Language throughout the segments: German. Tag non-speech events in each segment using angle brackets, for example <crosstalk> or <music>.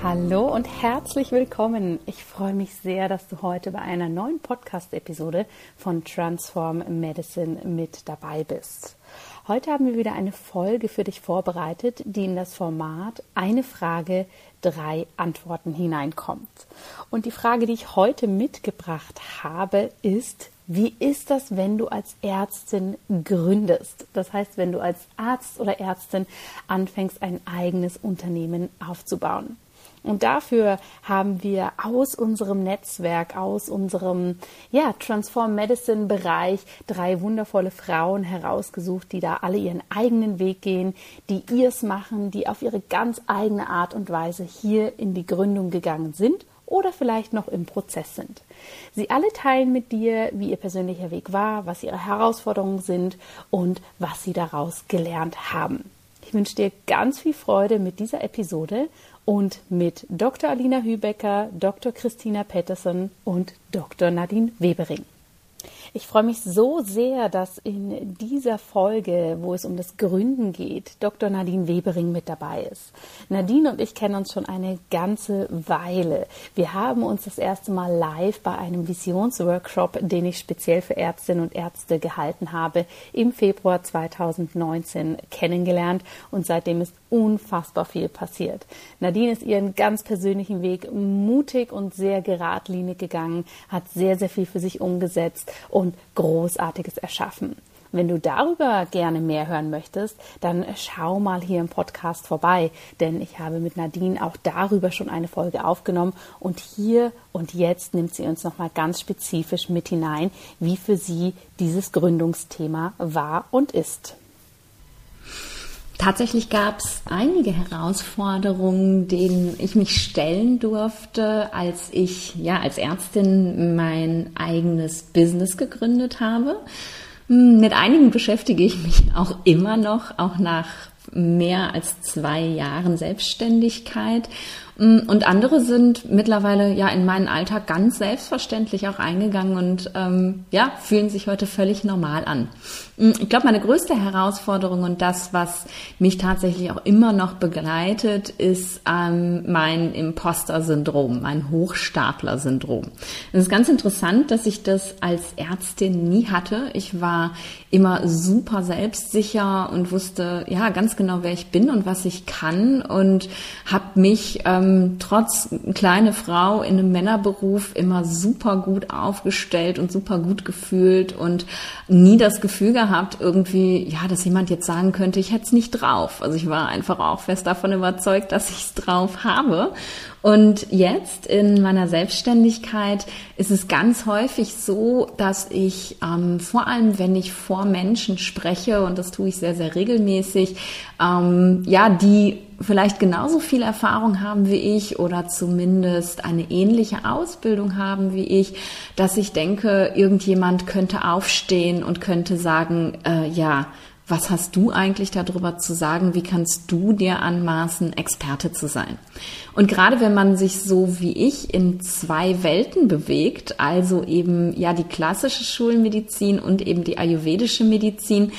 Hallo und herzlich willkommen. Ich freue mich sehr, dass du heute bei einer neuen Podcast-Episode von Transform Medicine mit dabei bist. Heute haben wir wieder eine Folge für dich vorbereitet, die in das Format eine Frage, drei Antworten hineinkommt. Und die Frage, die ich heute mitgebracht habe, ist, wie ist das, wenn du als Ärztin gründest? Das heißt, wenn du als Arzt oder Ärztin anfängst, ein eigenes Unternehmen aufzubauen. Und dafür haben wir aus unserem Netzwerk, aus unserem ja, Transform Medicine Bereich drei wundervolle Frauen herausgesucht, die da alle ihren eigenen Weg gehen, die ihrs machen, die auf ihre ganz eigene Art und Weise hier in die Gründung gegangen sind oder vielleicht noch im Prozess sind. Sie alle teilen mit dir, wie ihr persönlicher Weg war, was ihre Herausforderungen sind und was sie daraus gelernt haben. Ich wünsche dir ganz viel Freude mit dieser Episode und mit Dr. Alina Hübecker, Dr. Christina Petterson und Dr. Nadine Webering. Ich freue mich so sehr, dass in dieser Folge, wo es um das Gründen geht, Dr. Nadine Webering mit dabei ist. Nadine und ich kennen uns schon eine ganze Weile. Wir haben uns das erste Mal live bei einem Visionsworkshop, den ich speziell für Ärztinnen und Ärzte gehalten habe, im Februar 2019 kennengelernt und seitdem ist unfassbar viel passiert. Nadine ist ihren ganz persönlichen Weg mutig und sehr geradlinig gegangen, hat sehr, sehr viel für sich umgesetzt und Großartiges erschaffen. Wenn du darüber gerne mehr hören möchtest, dann schau mal hier im Podcast vorbei, denn ich habe mit Nadine auch darüber schon eine Folge aufgenommen und hier und jetzt nimmt sie uns nochmal ganz spezifisch mit hinein, wie für sie dieses Gründungsthema war und ist. Tatsächlich gab es einige Herausforderungen, denen ich mich stellen durfte, als ich ja als Ärztin mein eigenes Business gegründet habe. Hm, mit einigen beschäftige ich mich auch immer noch, auch nach mehr als zwei Jahren Selbstständigkeit. Mm, und andere sind mittlerweile ja in meinen Alltag ganz selbstverständlich auch eingegangen und ähm, ja, fühlen sich heute völlig normal an. Mm, ich glaube, meine größte Herausforderung und das, was mich tatsächlich auch immer noch begleitet, ist ähm, mein Imposter-Syndrom, mein Hochstapler-Syndrom. Es ist ganz interessant, dass ich das als Ärztin nie hatte. Ich war immer super selbstsicher und wusste ja ganz genau, wer ich bin und was ich kann und habe mich ähm, ähm, trotz kleine Frau in einem Männerberuf immer super gut aufgestellt und super gut gefühlt und nie das Gefühl gehabt, irgendwie, ja, dass jemand jetzt sagen könnte, ich hätte es nicht drauf. Also ich war einfach auch fest davon überzeugt, dass ich es drauf habe. Und jetzt in meiner Selbstständigkeit ist es ganz häufig so, dass ich ähm, vor allem, wenn ich vor Menschen spreche, und das tue ich sehr, sehr regelmäßig, ähm, ja, die vielleicht genauso viel Erfahrung haben wie ich oder zumindest eine ähnliche Ausbildung haben wie ich, dass ich denke, irgendjemand könnte aufstehen und könnte sagen, äh, ja, was hast du eigentlich darüber zu sagen? Wie kannst du dir anmaßen, Experte zu sein? Und gerade wenn man sich so wie ich in zwei Welten bewegt, also eben ja die klassische Schulmedizin und eben die ayurvedische Medizin,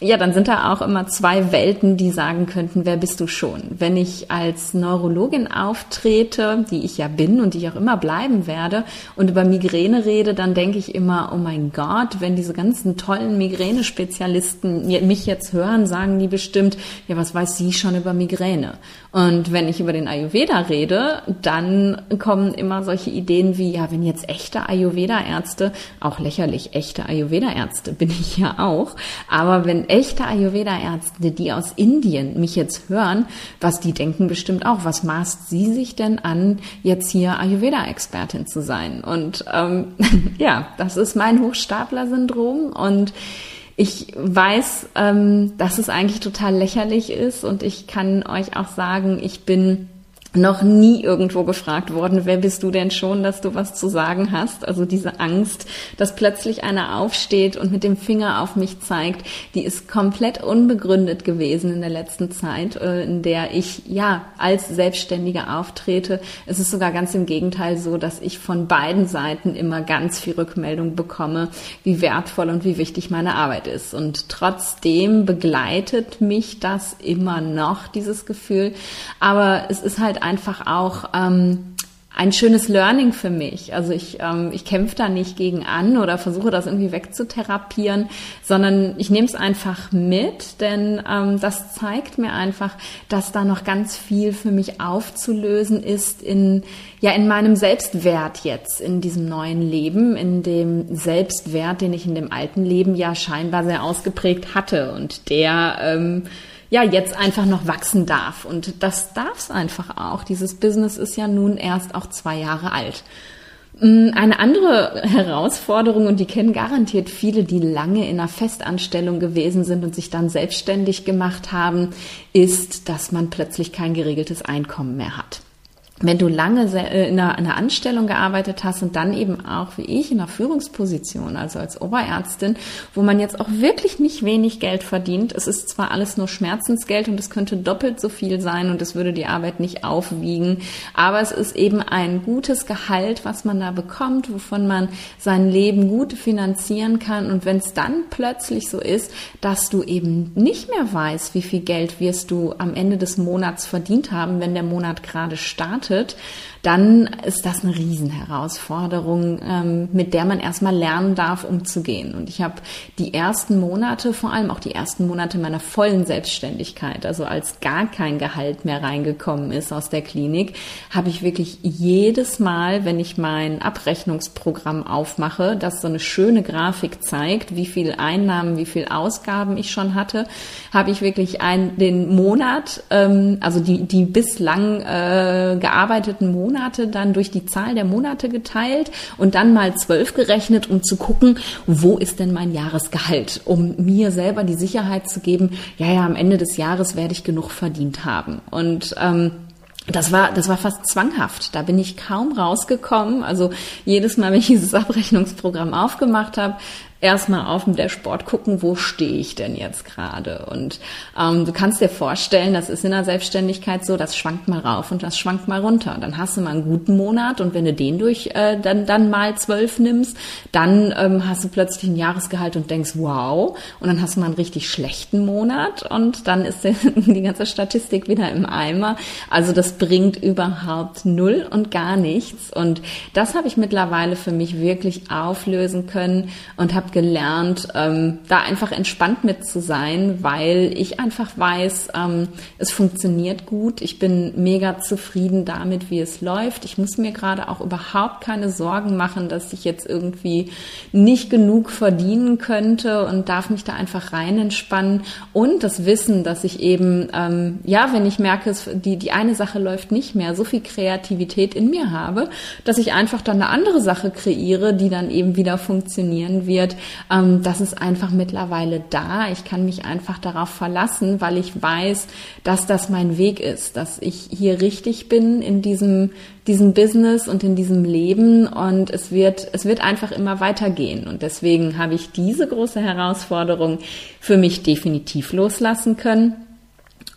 ja, dann sind da auch immer zwei Welten, die sagen könnten, wer bist du schon? Wenn ich als Neurologin auftrete, die ich ja bin und die ich auch immer bleiben werde, und über Migräne rede, dann denke ich immer, oh mein Gott, wenn diese ganzen tollen Migränespezialisten mich jetzt hören, sagen die bestimmt, ja, was weiß sie schon über Migräne? Und wenn ich über den Ayurveda rede, dann kommen immer solche Ideen wie, ja, wenn jetzt echte Ayurveda-Ärzte, auch lächerlich echte Ayurveda-Ärzte bin ich ja auch, aber wenn echte Ayurveda-Ärzte, die aus Indien mich jetzt hören, was die denken bestimmt auch, was maßt sie sich denn an, jetzt hier Ayurveda-Expertin zu sein? Und ähm, <laughs> ja, das ist mein Hochstapler-Syndrom und ich weiß, ähm, dass es eigentlich total lächerlich ist und ich kann euch auch sagen, ich bin noch nie irgendwo gefragt worden, wer bist du denn schon, dass du was zu sagen hast? Also diese Angst, dass plötzlich einer aufsteht und mit dem Finger auf mich zeigt, die ist komplett unbegründet gewesen in der letzten Zeit, äh, in der ich ja als Selbstständige auftrete. Es ist sogar ganz im Gegenteil so, dass ich von beiden Seiten immer ganz viel Rückmeldung bekomme, wie wertvoll und wie wichtig meine Arbeit ist. Und trotzdem begleitet mich das immer noch, dieses Gefühl. Aber es ist halt einfach auch ähm, ein schönes Learning für mich. Also ich, ähm, ich kämpfe da nicht gegen an oder versuche das irgendwie wegzutherapieren, sondern ich nehme es einfach mit, denn ähm, das zeigt mir einfach, dass da noch ganz viel für mich aufzulösen ist in ja in meinem Selbstwert jetzt in diesem neuen Leben, in dem Selbstwert, den ich in dem alten Leben ja scheinbar sehr ausgeprägt hatte und der ähm, ja jetzt einfach noch wachsen darf. Und das darf es einfach auch. Dieses Business ist ja nun erst auch zwei Jahre alt. Mm, eine andere <laughs> Herausforderung, und die kennen garantiert viele, die lange in einer Festanstellung gewesen sind und sich dann selbstständig gemacht haben, ist, dass man plötzlich kein geregeltes Einkommen mehr hat wenn du lange äh, in einer, einer, Anstellung gearbeitet hast und dann eben auch wie ich in einer Führungsposition, also als Oberärztin, wo man jetzt auch wirklich nicht wenig Geld verdient. Es ist zwar alles nur Schmerzensgeld und es könnte doppelt so viel sein und es würde die Arbeit nicht aufwiegen, aber es ist eben ein gutes Gehalt, was man da bekommt, wovon man sein Leben gut finanzieren kann. Und wenn es dann plötzlich so ist, dass du eben nicht mehr weißt, wie viel Geld wirst du am Ende des Monats verdient haben, wenn der Monat gerade startet, startet, dann ist das eine Riesenherausforderung, ähm, mit der man erstmal lernen darf, umzugehen. Und ich habe die ersten Monate, vor allem auch die ersten Monate meiner vollen Selbstständigkeit, also als gar kein Gehalt mehr reingekommen ist aus der Klinik, habe ich wirklich jedes Mal, wenn ich mein Abrechnungsprogramm aufmache, das so eine schöne Grafik zeigt, wie viel Einnahmen, wie viel Ausgaben ich schon hatte, habe ich wirklich ein, den Monat, ähm, also die, die bislang äh, gearbeiteten Monate dann durch die Zahl der Monate geteilt und dann mal zwölf gerechnet, um zu gucken, wo ist denn mein Jahresgehalt, um mir selber die Sicherheit zu geben, ja, ja, am Ende des Jahres werde ich genug verdient haben. Und ähm, das war, das war fast zwanghaft. Da bin ich kaum rausgekommen. Also jedes Mal, wenn ich dieses Abrechnungsprogramm aufgemacht habe, erstmal auf dem Dashboard gucken, wo stehe ich denn jetzt gerade. Und ähm, du kannst dir vorstellen, das ist in der Selbstständigkeit so, das schwankt mal rauf und das schwankt mal runter. Dann hast du mal einen guten Monat und wenn du den durch äh, dann, dann mal zwölf nimmst, dann ähm, hast du plötzlich ein Jahresgehalt und denkst, wow, und dann hast du mal einen richtig schlechten Monat und dann ist <laughs> die ganze Statistik wieder im Eimer. Also das bringt überhaupt null und gar nichts. Und das habe ich mittlerweile für mich wirklich auflösen können und habe gelernt, ähm, da einfach entspannt mit zu sein, weil ich einfach weiß, ähm, es funktioniert gut. Ich bin mega zufrieden damit, wie es läuft. Ich muss mir gerade auch überhaupt keine Sorgen machen, dass ich jetzt irgendwie nicht genug verdienen könnte und darf mich da einfach rein entspannen. Und das Wissen, dass ich eben, ähm, ja, wenn ich merke, es, die, die eine Sache läuft nicht mehr, so viel Kreativität in mir habe, dass ich einfach dann eine andere Sache kreiere, die dann eben wieder funktionieren wird ähm, das ist einfach mittlerweile da. Ich kann mich einfach darauf verlassen, weil ich weiß, dass das mein Weg ist, dass ich hier richtig bin in diesem, diesem Business und in diesem Leben und es wird, es wird einfach immer weitergehen. Und deswegen habe ich diese große Herausforderung für mich definitiv loslassen können.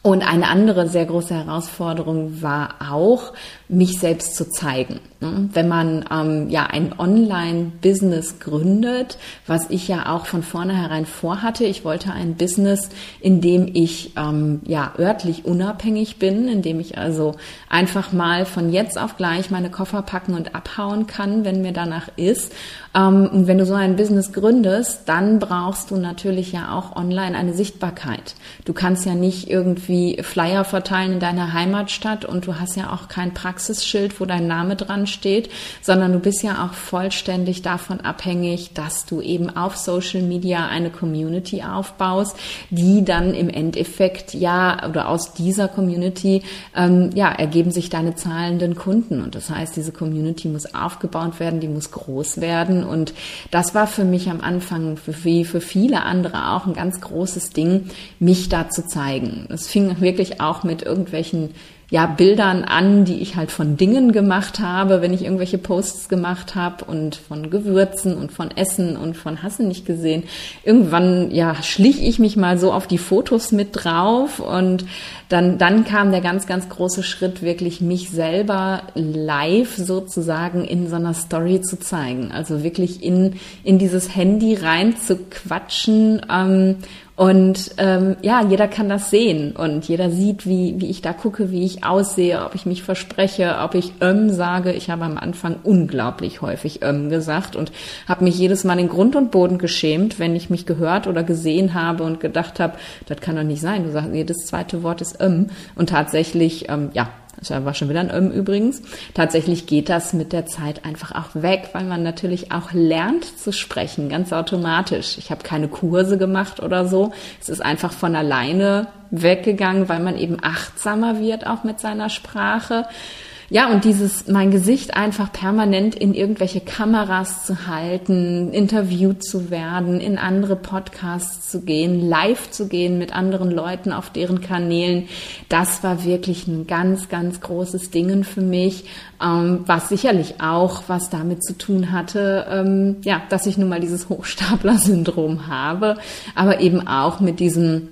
Und eine andere sehr große Herausforderung war auch, mich selbst zu zeigen. Ne? Wenn man ähm, ja ein Online-Business gründet, was ich ja auch von vornherein vorhatte, ich wollte ein Business, in dem ich ähm, ja örtlich unabhängig bin, in dem ich also einfach mal von jetzt auf gleich meine Koffer packen und abhauen kann, wenn mir danach ist. Ähm, und wenn du so ein Business gründest, dann brauchst du natürlich ja auch online eine Sichtbarkeit. Du kannst ja nicht irgendwie Flyer verteilen in deiner Heimatstadt und du hast ja auch kein Praktikum Praxisschild, wo dein Name dran steht, sondern du bist ja auch vollständig davon abhängig, dass du eben auf Social Media eine Community aufbaust, die dann im Endeffekt ja oder aus dieser Community ähm, ja ergeben sich deine zahlenden Kunden und das heißt, diese Community muss aufgebaut werden, die muss groß werden und das war für mich am Anfang wie für viele andere auch ein ganz großes Ding, mich da zu zeigen. Es fing wirklich auch mit irgendwelchen ja, Bildern an, die ich halt von Dingen gemacht habe, wenn ich irgendwelche Posts gemacht habe und von Gewürzen und von Essen und von Hassen nicht gesehen. Irgendwann, ja, schlich ich mich mal so auf die Fotos mit drauf und dann, dann kam der ganz, ganz große Schritt, wirklich mich selber live sozusagen in so einer Story zu zeigen. Also wirklich in, in dieses Handy rein zu quatschen, ähm, und ähm, ja, jeder kann das sehen und jeder sieht, wie, wie ich da gucke, wie ich aussehe, ob ich mich verspreche, ob ich ähm sage. Ich habe am Anfang unglaublich häufig ähm gesagt und habe mich jedes Mal in Grund und Boden geschämt, wenn ich mich gehört oder gesehen habe und gedacht habe, das kann doch nicht sein. Du sagst, jedes zweite Wort ist ähm. Und tatsächlich, ähm, ja, das war schon wieder ein Öm übrigens. Tatsächlich geht das mit der Zeit einfach auch weg, weil man natürlich auch lernt zu sprechen, ganz automatisch. Ich habe keine Kurse gemacht oder so. Es ist einfach von alleine weggegangen, weil man eben achtsamer wird auch mit seiner Sprache. Ja, und dieses, mein Gesicht einfach permanent in irgendwelche Kameras zu halten, interviewt zu werden, in andere Podcasts zu gehen, live zu gehen mit anderen Leuten auf deren Kanälen, das war wirklich ein ganz, ganz großes Ding für mich, ähm, was sicherlich auch was damit zu tun hatte, ähm, ja, dass ich nun mal dieses Hochstapler-Syndrom habe, aber eben auch mit diesem,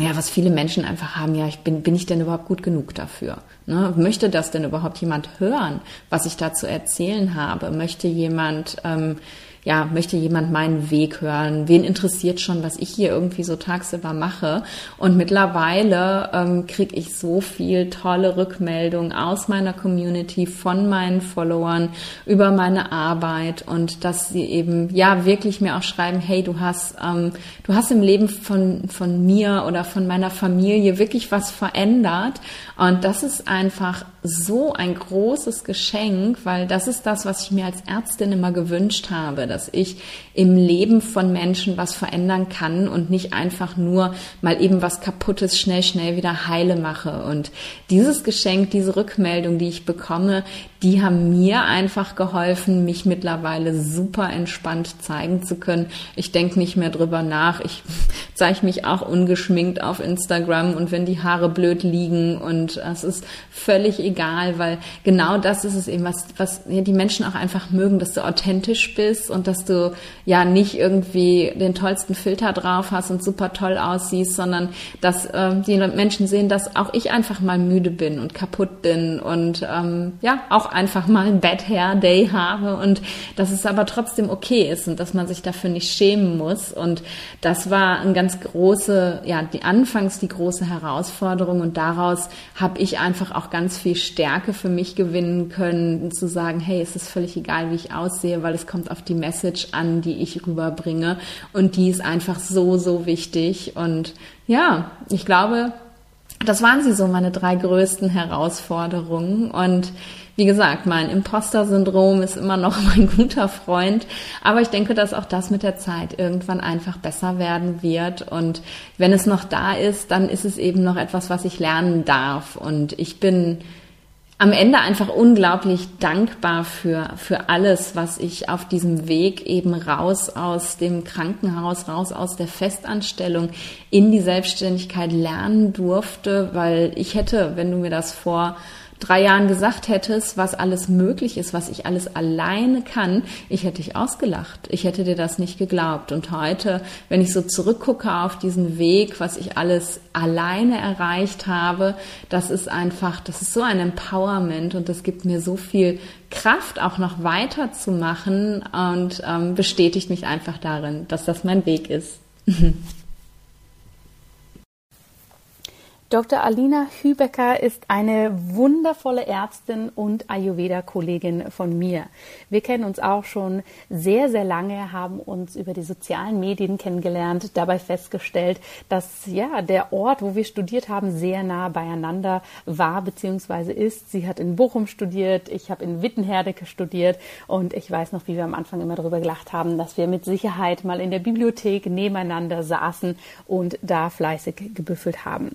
ja, was viele Menschen einfach haben, ja, ich bin, bin ich denn überhaupt gut genug dafür? Ne? Möchte das denn überhaupt jemand hören, was ich da zu erzählen habe? Möchte jemand ähm, ja, möchte jemand meinen Weg hören? Wen interessiert schon, was ich hier irgendwie so tagsüber mache? Und mittlerweile ähm, kriege ich so viel tolle Rückmeldungen aus meiner Community, von meinen Followern über meine Arbeit und dass sie eben ja wirklich mir auch schreiben, hey, du hast, ähm, du hast im Leben von, von mir oder von meiner Familie wirklich was verändert. Und das ist einfach so ein großes Geschenk, weil das ist das, was ich mir als Ärztin immer gewünscht habe, dass ich im Leben von Menschen was verändern kann und nicht einfach nur mal eben was Kaputtes schnell, schnell wieder heile mache. Und dieses Geschenk, diese Rückmeldung, die ich bekomme, die haben mir einfach geholfen, mich mittlerweile super entspannt zeigen zu können. Ich denke nicht mehr drüber nach. Ich <laughs> zeige mich auch ungeschminkt auf Instagram und wenn die Haare blöd liegen und es ist völlig egal, weil genau das ist es eben, was, was die Menschen auch einfach mögen, dass du authentisch bist und dass du ja nicht irgendwie den tollsten Filter drauf hast und super toll aussiehst, sondern dass äh, die Menschen sehen, dass auch ich einfach mal müde bin und kaputt bin und ähm, ja, auch einfach mal Bad Hair Day habe und dass es aber trotzdem okay ist und dass man sich dafür nicht schämen muss. Und das war ein ganz große, ja, die anfangs die große Herausforderung und daraus habe ich einfach auch ganz viel Stärke für mich gewinnen können, zu sagen, hey, es ist völlig egal, wie ich aussehe, weil es kommt auf die Message an, die ich rüberbringe und die ist einfach so, so wichtig. Und ja, ich glaube, das waren sie so meine drei größten Herausforderungen und wie gesagt, mein Imposter-Syndrom ist immer noch <laughs> mein guter Freund. Aber ich denke, dass auch das mit der Zeit irgendwann einfach besser werden wird. Und wenn es noch da ist, dann ist es eben noch etwas, was ich lernen darf. Und ich bin am Ende einfach unglaublich dankbar für, für alles, was ich auf diesem Weg eben raus aus dem Krankenhaus, raus aus der Festanstellung in die Selbstständigkeit lernen durfte, weil ich hätte, wenn du mir das vor drei Jahren gesagt hättest, was alles möglich ist, was ich alles alleine kann, ich hätte dich ausgelacht. Ich hätte dir das nicht geglaubt. Und heute, wenn ich so zurückgucke auf diesen Weg, was ich alles alleine erreicht habe, das ist einfach, das ist so ein Empowerment und das gibt mir so viel Kraft, auch noch weiterzumachen und ähm, bestätigt mich einfach darin, dass das mein Weg ist. <laughs> Dr. Alina Hübecker ist eine wundervolle Ärztin und Ayurveda-Kollegin von mir. Wir kennen uns auch schon sehr, sehr lange, haben uns über die sozialen Medien kennengelernt, dabei festgestellt, dass ja der Ort, wo wir studiert haben, sehr nah beieinander war bzw. ist. Sie hat in Bochum studiert, ich habe in Wittenherdecke studiert und ich weiß noch, wie wir am Anfang immer darüber gelacht haben, dass wir mit Sicherheit mal in der Bibliothek nebeneinander saßen und da fleißig gebüffelt haben.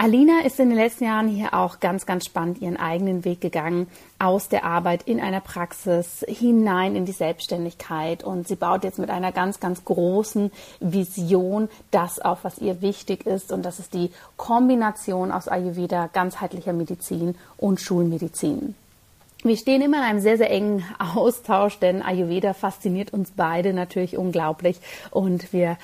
Alina ist in den letzten Jahren hier auch ganz, ganz spannend ihren eigenen Weg gegangen, aus der Arbeit in einer Praxis hinein in die Selbstständigkeit. Und sie baut jetzt mit einer ganz, ganz großen Vision das auf, was ihr wichtig ist. Und das ist die Kombination aus Ayurveda, ganzheitlicher Medizin und Schulmedizin. Wir stehen immer in einem sehr, sehr engen Austausch, denn Ayurveda fasziniert uns beide natürlich unglaublich und wir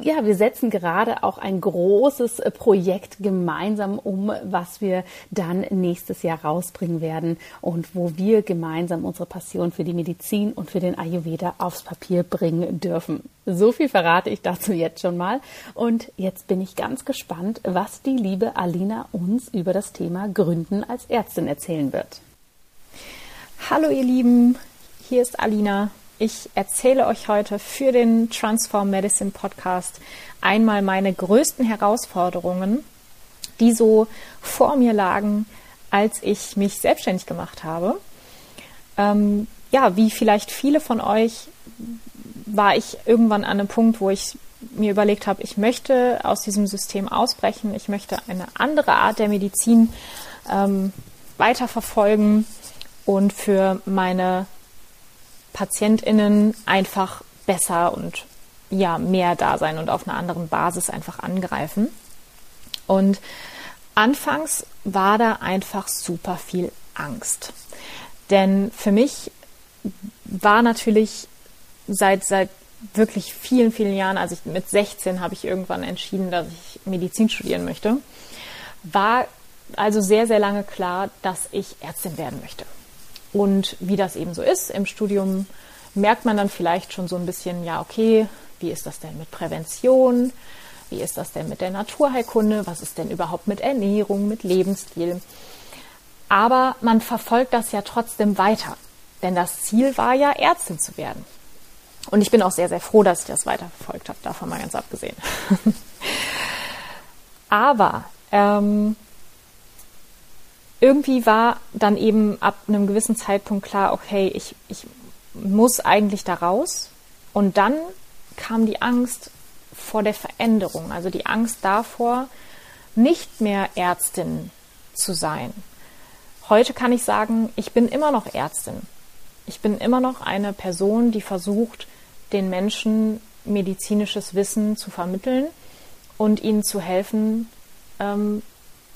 ja, wir setzen gerade auch ein großes äh, Projekt gemeinsam um, was wir dann nächstes Jahr rausbringen werden und wo wir gemeinsam unsere Passion für die Medizin und für den Ayurveda aufs Papier bringen dürfen. So viel verrate ich dazu jetzt schon mal. Und jetzt bin ich ganz gespannt, was die liebe Alina uns über das Thema Gründen als Ärztin erzählen wird. Hallo ihr Lieben, hier ist Alina. Ich erzähle euch heute für den Transform Medicine Podcast einmal meine größten Herausforderungen, die so vor mir lagen, als ich mich selbstständig gemacht habe. Ähm, ja, wie vielleicht viele von euch war ich irgendwann an einem Punkt, wo ich mir überlegt habe, ich möchte aus diesem System ausbrechen, ich möchte eine andere Art der Medizin ähm, weiterverfolgen und für meine PatientInnen einfach besser und ja, mehr da sein und auf einer anderen Basis einfach angreifen. Und anfangs war da einfach super viel Angst. Denn für mich war natürlich seit, seit wirklich vielen, vielen Jahren, also ich, mit 16 habe ich irgendwann entschieden, dass ich Medizin studieren möchte, war also sehr, sehr lange klar, dass ich Ärztin werden möchte. Und wie das eben so ist, im Studium merkt man dann vielleicht schon so ein bisschen, ja, okay, wie ist das denn mit Prävention? Wie ist das denn mit der Naturheilkunde? Was ist denn überhaupt mit Ernährung, mit Lebensstil? Aber man verfolgt das ja trotzdem weiter. Denn das Ziel war ja, Ärztin zu werden. Und ich bin auch sehr, sehr froh, dass ich das weiterverfolgt habe, davon mal ganz abgesehen. <laughs> Aber ähm, irgendwie war dann eben ab einem gewissen Zeitpunkt klar, okay, ich, ich muss eigentlich da raus. Und dann kam die Angst vor der Veränderung, also die Angst davor, nicht mehr Ärztin zu sein. Heute kann ich sagen, ich bin immer noch Ärztin. Ich bin immer noch eine Person, die versucht, den Menschen medizinisches Wissen zu vermitteln und ihnen zu helfen, ähm,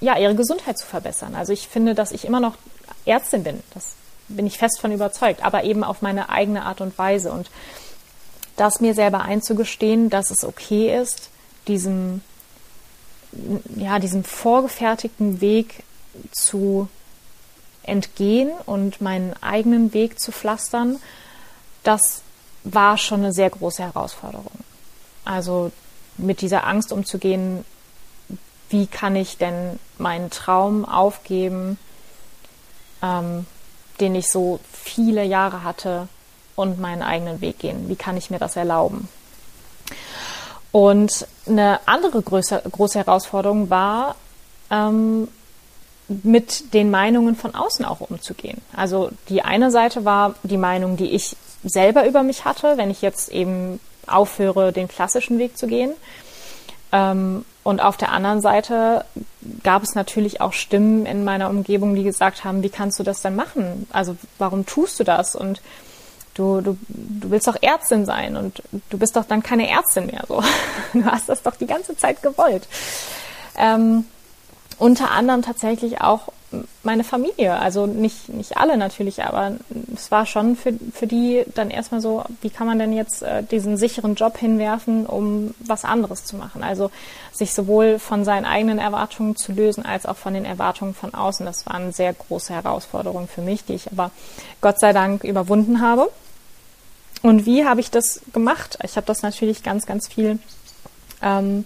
ja, ihre Gesundheit zu verbessern. Also ich finde, dass ich immer noch Ärztin bin. Das bin ich fest von überzeugt, aber eben auf meine eigene Art und Weise. Und das mir selber einzugestehen, dass es okay ist, diesem, ja, diesem vorgefertigten Weg zu entgehen und meinen eigenen Weg zu pflastern, das war schon eine sehr große Herausforderung. Also mit dieser Angst umzugehen, wie kann ich denn meinen Traum aufgeben, ähm, den ich so viele Jahre hatte und meinen eigenen Weg gehen? Wie kann ich mir das erlauben? Und eine andere große, große Herausforderung war, ähm, mit den Meinungen von außen auch umzugehen. Also die eine Seite war die Meinung, die ich selber über mich hatte, wenn ich jetzt eben aufhöre, den klassischen Weg zu gehen. Ähm, und auf der anderen Seite gab es natürlich auch Stimmen in meiner Umgebung, die gesagt haben, wie kannst du das denn machen? Also warum tust du das? Und du, du, du willst doch Ärztin sein und du bist doch dann keine Ärztin mehr. So. <laughs> Du hast das doch die ganze Zeit gewollt. Ähm, unter anderem tatsächlich auch meine Familie. Also nicht, nicht alle natürlich, aber es war schon für, für die dann erstmal so, wie kann man denn jetzt äh, diesen sicheren Job hinwerfen, um was anderes zu machen? Also sich sowohl von seinen eigenen Erwartungen zu lösen, als auch von den Erwartungen von außen. Das war eine sehr große Herausforderung für mich, die ich aber Gott sei Dank überwunden habe. Und wie habe ich das gemacht? Ich habe das natürlich ganz, ganz viel ähm,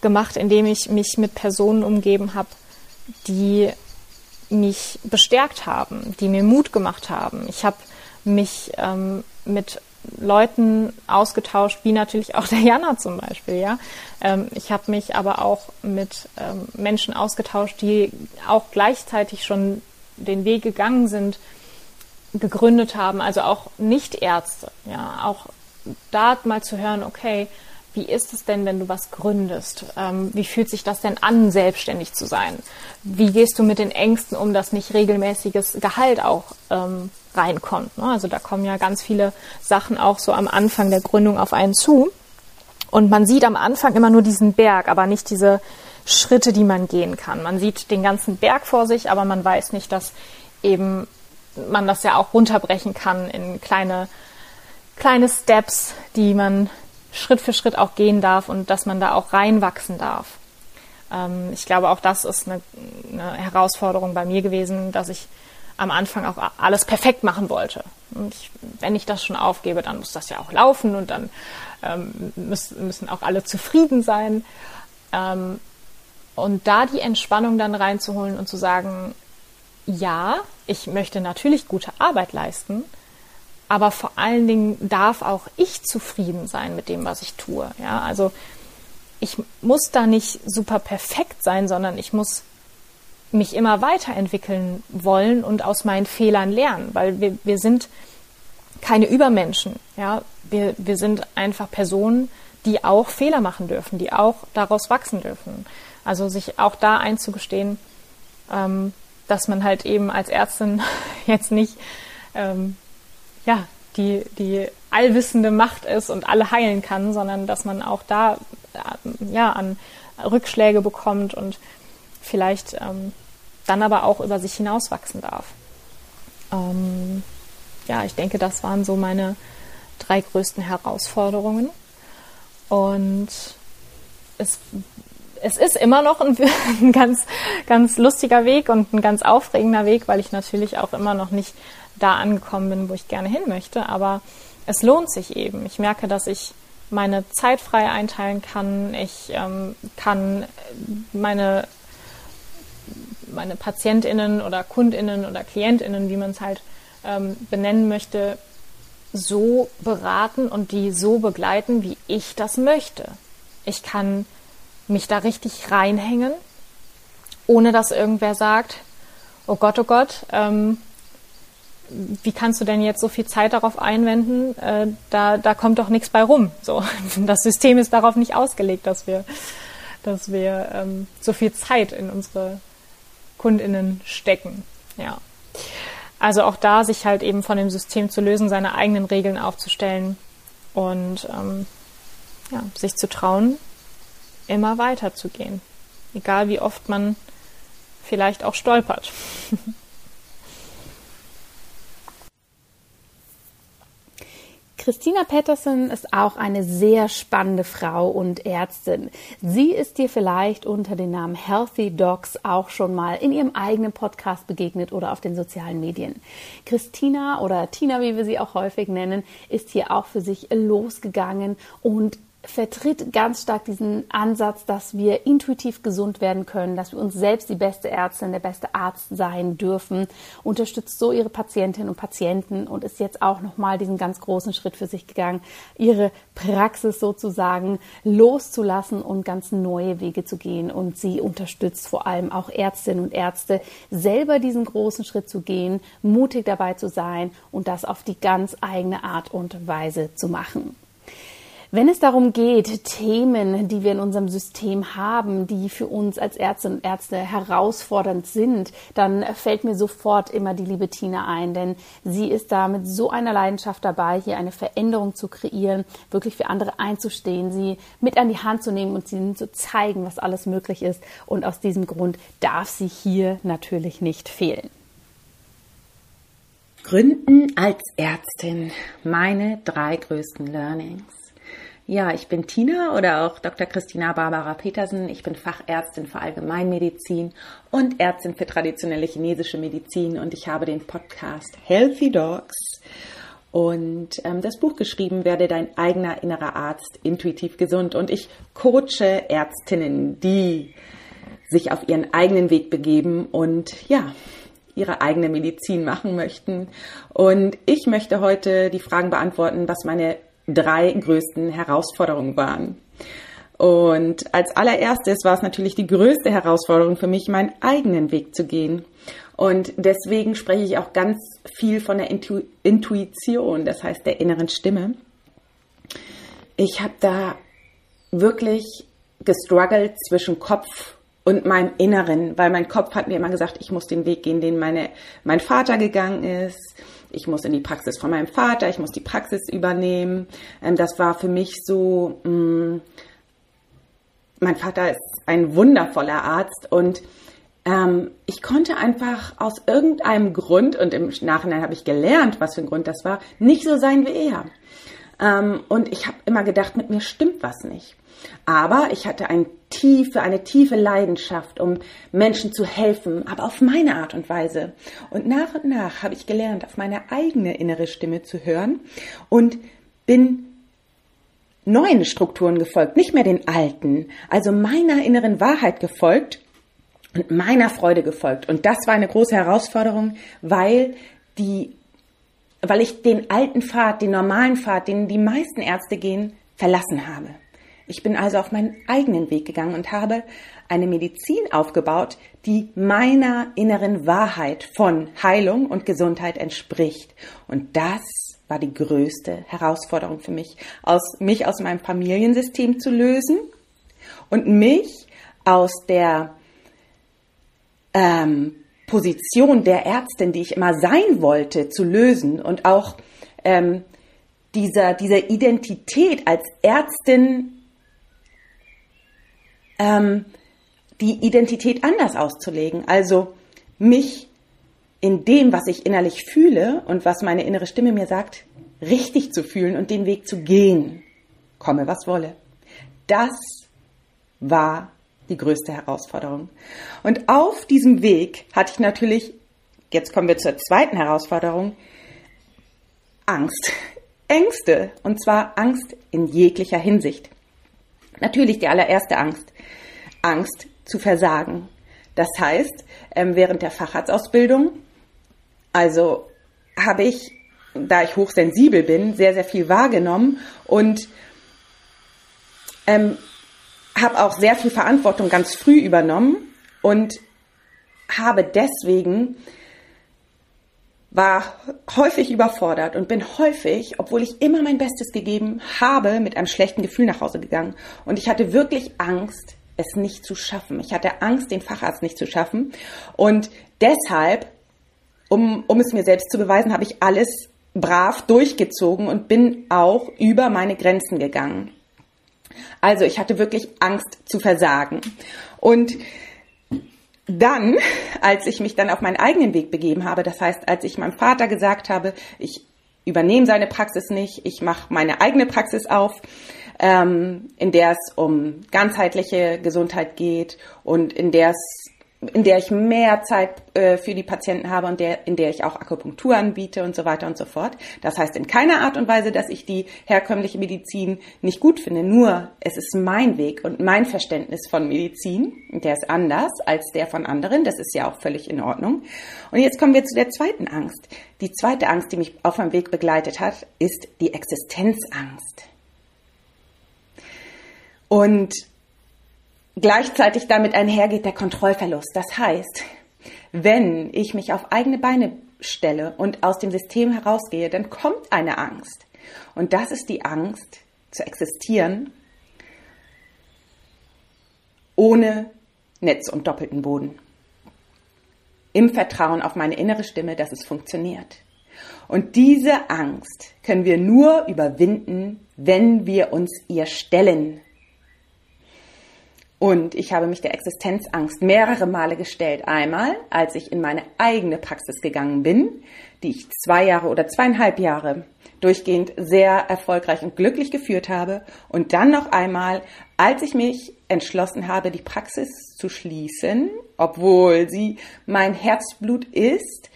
gemacht, indem ich mich mit Personen umgeben habe, die mich bestärkt haben, die mir Mut gemacht haben. Ich habe mich ähm, mit Leuten ausgetauscht, wie natürlich auch der Jana zum Beispiel, ja. Ähm, ich habe mich aber auch mit ähm, Menschen ausgetauscht, die auch gleichzeitig schon den Weg gegangen sind, gegründet haben, also auch Nicht-Ärzte, ja, auch da mal zu hören, okay, wie ist es denn, wenn du was gründest? Ähm, wie fühlt sich das denn an, selbstständig zu sein? Wie gehst du mit den Ängsten um, dass nicht regelmäßiges Gehalt auch ähm, reinkommt? Ne? Also da kommen ja ganz viele Sachen auch so am Anfang der Gründung auf einen zu. Und man sieht am Anfang immer nur diesen Berg, aber nicht diese Schritte, die man gehen kann. Man sieht den ganzen Berg vor sich, aber man weiß nicht, dass eben man das ja auch runterbrechen kann in kleine, kleine Steps, die man Schritt für Schritt auch gehen darf und dass man da auch reinwachsen darf. Ähm, ich glaube, auch das ist eine, eine, Herausforderung bei mir gewesen, dass ich am Anfang auch alles perfekt machen wollte. Und ich, wenn ich das schon aufgebe, dann muss das ja auch laufen und dann ähm, müssen, müssen auch alle zufrieden sein. Ähm, und da die Entspannung dann reinzuholen und zu sagen, ja, ich möchte natürlich gute Arbeit leisten, aber vor allen Dingen darf auch ich zufrieden sein mit dem, was ich tue. Ja, also ich muss da nicht super perfekt sein, sondern ich muss mich immer weiterentwickeln wollen und aus meinen Fehlern lernen, weil wir, wir sind keine Übermenschen. Ja, wir, wir sind einfach Personen, die auch Fehler machen dürfen, die auch daraus wachsen dürfen. Also sich auch da einzugestehen, ähm, dass man halt eben als Ärztin <laughs> jetzt nicht ähm, ja, die, die allwissende Macht ist und alle heilen kann, sondern dass man auch da ja, an Rückschläge bekommt und vielleicht ähm, dann aber auch über sich hinauswachsen darf. Ähm, ja, ich denke, das waren so meine drei größten Herausforderungen. Und es, es ist immer noch ein, <laughs> ein ganz, ganz lustiger Weg und ein ganz aufregender Weg, weil ich natürlich auch immer noch nicht da angekommen bin, wo ich gerne hin möchte. Aber es lohnt sich eben. Ich merke, dass ich meine Zeit frei einteilen kann. Ich ähm, kann meine, meine PatientInnen oder KundInnen oder KlientInnen, wie man es halt ähm, benennen möchte, so beraten und die so begleiten, wie ich das möchte. Ich kann mich da richtig reinhängen, ohne dass irgendwer sagt, oh Gott, oh Gott, ähm, wie kannst du denn jetzt so viel Zeit darauf einwenden? Äh, da, da kommt doch nichts bei rum. So, <laughs> das System ist darauf nicht ausgelegt, dass wir, dass wir ähm, so viel Zeit in unsere KundInnen stecken. Ja. Also auch da sich halt eben von dem System zu lösen, seine eigenen Regeln aufzustellen und ähm, ja, sich zu trauen, immer weiter zu gehen. Egal wie oft man vielleicht auch stolpert. <laughs> Christina Patterson ist auch eine sehr spannende Frau und Ärztin. Sie ist dir vielleicht unter dem Namen Healthy Dogs auch schon mal in ihrem eigenen Podcast begegnet oder auf den sozialen Medien. Christina oder Tina, wie wir sie auch häufig nennen, ist hier auch für sich losgegangen und vertritt ganz stark diesen Ansatz, dass wir intuitiv gesund werden können, dass wir uns selbst die beste Ärztin, der beste Arzt sein dürfen, unterstützt so ihre Patientinnen und Patienten und ist jetzt auch nochmal diesen ganz großen Schritt für sich gegangen, ihre Praxis sozusagen loszulassen und ganz neue Wege zu gehen. Und sie unterstützt vor allem auch Ärztinnen und Ärzte, selber diesen großen Schritt zu gehen, mutig dabei zu sein und das auf die ganz eigene Art und Weise zu machen. Wenn es darum geht, Themen, die wir in unserem System haben, die für uns als Ärztinnen und Ärzte herausfordernd sind, dann fällt mir sofort immer die liebe Tina ein, denn sie ist da mit so einer Leidenschaft dabei, hier eine Veränderung zu kreieren, wirklich für andere einzustehen, sie mit an die Hand zu nehmen und ihnen zu zeigen, was alles möglich ist. Und aus diesem Grund darf sie hier natürlich nicht fehlen. Gründen als Ärztin. Meine drei größten Learnings. Ja, ich bin Tina oder auch Dr. Christina Barbara Petersen. Ich bin Fachärztin für Allgemeinmedizin und Ärztin für traditionelle chinesische Medizin und ich habe den Podcast Healthy Dogs. und ähm, das Buch geschrieben, werde dein eigener innerer Arzt, intuitiv gesund. Und ich coache Ärztinnen, die sich auf ihren eigenen Weg begeben und ja, ihre eigene Medizin machen möchten. Und ich möchte heute die Fragen beantworten, was meine drei größten Herausforderungen waren. Und als allererstes war es natürlich die größte Herausforderung für mich, meinen eigenen Weg zu gehen. Und deswegen spreche ich auch ganz viel von der Intu Intuition, das heißt der inneren Stimme. Ich habe da wirklich gestruggelt zwischen Kopf und meinem Inneren, weil mein Kopf hat mir immer gesagt, ich muss den Weg gehen, den meine, mein Vater gegangen ist. Ich muss in die Praxis von meinem Vater, ich muss die Praxis übernehmen. Ähm, das war für mich so, mh, mm, mein Vater ist ein wundervoller Arzt und ähm, ich konnte einfach aus irgendeinem Grund, und im Nachhinein habe ich gelernt, was für ein Grund das war, nicht so sein wie er. Ähm, und ich habe immer gedacht, mit mir stimmt was nicht. Aber ich hatte eine tiefe, eine tiefe Leidenschaft, um Menschen zu helfen, aber auf meine Art und Weise. Und nach und nach habe ich gelernt, auf meine eigene innere Stimme zu hören und bin neuen Strukturen gefolgt, nicht mehr den alten, also meiner inneren Wahrheit gefolgt und meiner Freude gefolgt. Und das war eine große Herausforderung, weil die, weil ich den alten Pfad, den normalen Pfad, den die meisten Ärzte gehen, verlassen habe. Ich bin also auf meinen eigenen Weg gegangen und habe eine Medizin aufgebaut, die meiner inneren Wahrheit von Heilung und Gesundheit entspricht. Und das war die größte Herausforderung für mich, aus, mich aus meinem Familiensystem zu lösen und mich aus der ähm, Position der Ärztin, die ich immer sein wollte, zu lösen und auch ähm, dieser, dieser Identität als Ärztin ähm, die Identität anders auszulegen. Also mich in dem, was ich innerlich fühle und was meine innere Stimme mir sagt, richtig zu fühlen und den Weg zu gehen, komme was wolle. Das war die größte Herausforderung. Und auf diesem Weg hatte ich natürlich, jetzt kommen wir zur zweiten Herausforderung, Angst, <laughs> Ängste, und zwar Angst in jeglicher Hinsicht. Natürlich die allererste Angst, Angst zu versagen. Das heißt, ähm, während der Facharztausbildung also habe ich, da ich hochsensibel bin, sehr, sehr viel wahrgenommen und ähm, habe auch sehr viel Verantwortung ganz früh übernommen und habe deswegen war häufig überfordert und bin häufig, obwohl ich immer mein Bestes gegeben habe, mit einem schlechten Gefühl nach Hause gegangen. Und ich hatte wirklich Angst, es nicht zu schaffen. Ich hatte Angst, den Facharzt nicht zu schaffen. Und deshalb um, um es mir selbst zu beweisen, habe ich alles brav durchgezogen und bin auch über meine Grenzen gegangen. Also ich hatte wirklich Angst zu versagen. Und dann, als ich mich dann auf meinen eigenen Weg begeben habe, das heißt, als ich meinem Vater gesagt habe, ich übernehme seine Praxis nicht, ich mache meine eigene Praxis auf, ähm, in der es um ganzheitliche Gesundheit geht und in der es in der ich mehr Zeit äh, für die Patienten habe und der, in der ich auch Akupunktur anbiete und so weiter und so fort. Das heißt in keiner Art und Weise, dass ich die herkömmliche Medizin nicht gut finde. Nur es ist mein Weg und mein Verständnis von Medizin. Der ist anders als der von anderen. Das ist ja auch völlig in Ordnung. Und jetzt kommen wir zu der zweiten Angst. Die zweite Angst, die mich auf meinem Weg begleitet hat, ist die Existenzangst. Und gleichzeitig damit einhergeht der Kontrollverlust. Das heißt, wenn ich mich auf eigene Beine stelle und aus dem System herausgehe, dann kommt eine Angst. Und das ist die Angst zu existieren ohne Netz und doppelten Boden. Im Vertrauen auf meine innere Stimme, dass es funktioniert. Und diese Angst können wir nur überwinden, wenn wir uns ihr stellen, und ich habe mich der Existenzangst mehrere Male gestellt. Einmal, als ich in meine eigene Praxis gegangen bin, die ich zwei Jahre oder zweieinhalb Jahre durchgehend sehr erfolgreich und glücklich geführt habe. Und dann noch einmal, als ich mich entschlossen habe, die Praxis zu schließen, obwohl sie mein Herzblut ist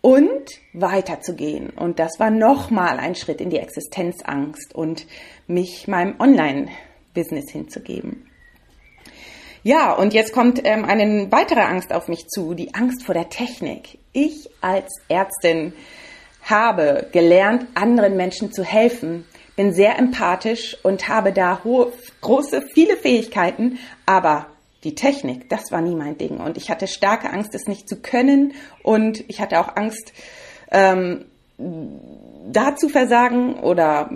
und weiterzugehen. Und das war nochmal ein Schritt in die Existenzangst und mich meinem Online-Business hinzugeben. Ja, und jetzt kommt ähm, eine weitere Angst auf mich zu, die Angst vor der Technik. Ich als Ärztin habe gelernt, anderen Menschen zu helfen, bin sehr empathisch und habe da hohe, große, viele Fähigkeiten, aber die Technik, das war nie mein Ding. Und ich hatte starke Angst, es nicht zu können. Und ich hatte auch Angst, ähm, da zu versagen. Oder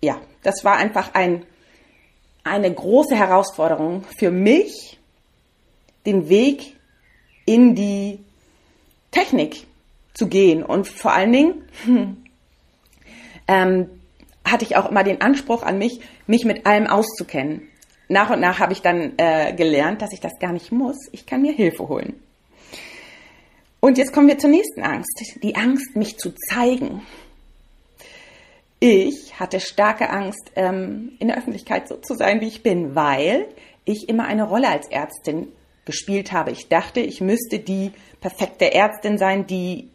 ja, das war einfach ein, eine große Herausforderung für mich, den Weg in die Technik zu gehen. Und vor allen Dingen hm, <laughs> ähm, hatte ich auch immer den Anspruch an mich, mich mit allem auszukennen nach und nach habe ich dann äh, gelernt, dass ich das gar nicht muss. Ich kann mir Hilfe holen. Und jetzt kommen wir zur nächsten Angst. Die Angst, mich zu zeigen. Ich hatte starke Angst, ähm, in der Öffentlichkeit so zu sein, wie ich bin, weil ich immer eine Rolle als Ärztin gespielt habe. Ich dachte, ich müsste die perfekte Ärztin sein, die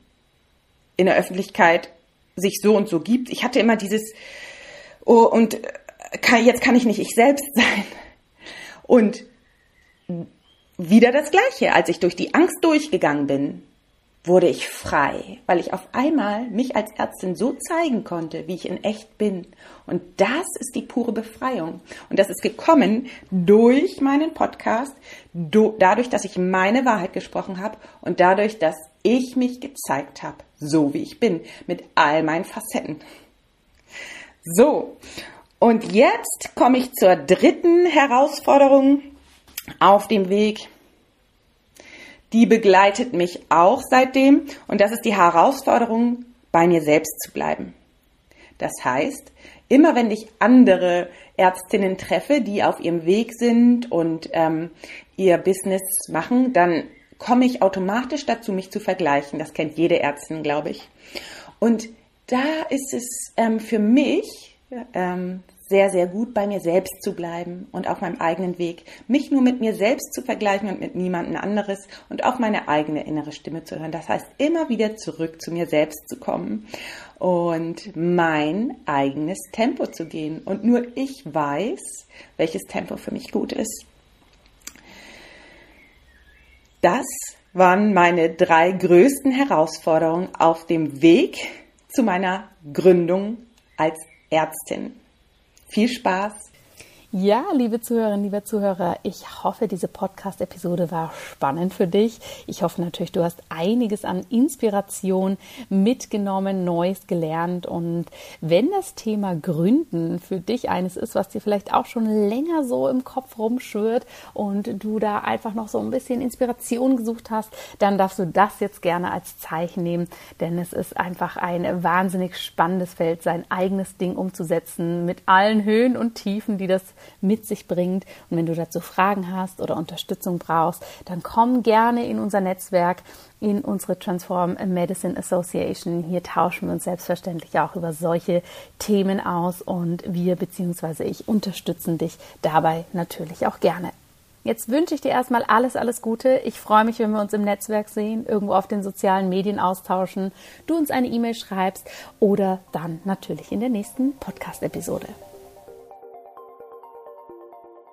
in der Öffentlichkeit sich so und so gibt. Ich hatte immer dieses, oh, und kann, jetzt kann ich nicht ich selbst <laughs> sein. Und wieder das Gleiche, als ich durch die Angst durchgegangen bin, wurde ich frei, weil ich auf einmal mich als Ärztin so zeigen konnte, wie ich in echt bin. Und das ist die pure Befreiung. Und das ist gekommen durch meinen Podcast, dadurch, dass ich meine Wahrheit gesprochen habe und dadurch, dass ich mich gezeigt habe, so wie ich bin, mit all meinen Facetten. So, und jetzt komme ich zur dritten Herausforderung auf dem Weg. Die begleitet mich auch seitdem und das ist die Herausforderung, bei mir selbst zu bleiben. Das heißt, immer wenn ich andere Ärztinnen treffe, die auf ihrem Weg sind und ähm, ihr Business machen, dann komme ich automatisch dazu, mich zu vergleichen. Das kennt jede Ärztin, glaube ich. Und da ist es ähm, für mich ähm, sehr, sehr gut bei mir selbst zu bleiben und auf meinem eigenen Weg, mich nur mit mir selbst zu vergleichen und mit niemandem anderes und auf meine eigene innere Stimme zu hören. Das heißt, immer wieder zurück zu mir selbst zu kommen und mein eigenes Tempo zu gehen. Und nur ich weiß, welches Tempo für mich gut ist. Das waren meine drei größten Herausforderungen auf dem Weg zu meiner Gründung als Ärztin. Viel Spaß! Ja, liebe Zuhörerinnen, liebe Zuhörer, ich hoffe, diese Podcast-Episode war spannend für dich. Ich hoffe natürlich, du hast einiges an Inspiration mitgenommen, Neues gelernt. Und wenn das Thema Gründen für dich eines ist, was dir vielleicht auch schon länger so im Kopf rumschwirrt und du da einfach noch so ein bisschen Inspiration gesucht hast, dann darfst du das jetzt gerne als Zeichen nehmen, denn es ist einfach ein wahnsinnig spannendes Feld, sein eigenes Ding umzusetzen mit allen Höhen und Tiefen, die das mit sich bringt. Und wenn du dazu Fragen hast oder Unterstützung brauchst, dann komm gerne in unser Netzwerk, in unsere Transform Medicine Association. Hier tauschen wir uns selbstverständlich auch über solche Themen aus und wir bzw. ich unterstützen dich dabei natürlich auch gerne. Jetzt wünsche ich dir erstmal alles, alles Gute. Ich freue mich, wenn wir uns im Netzwerk sehen, irgendwo auf den sozialen Medien austauschen, du uns eine E-Mail schreibst oder dann natürlich in der nächsten Podcast-Episode.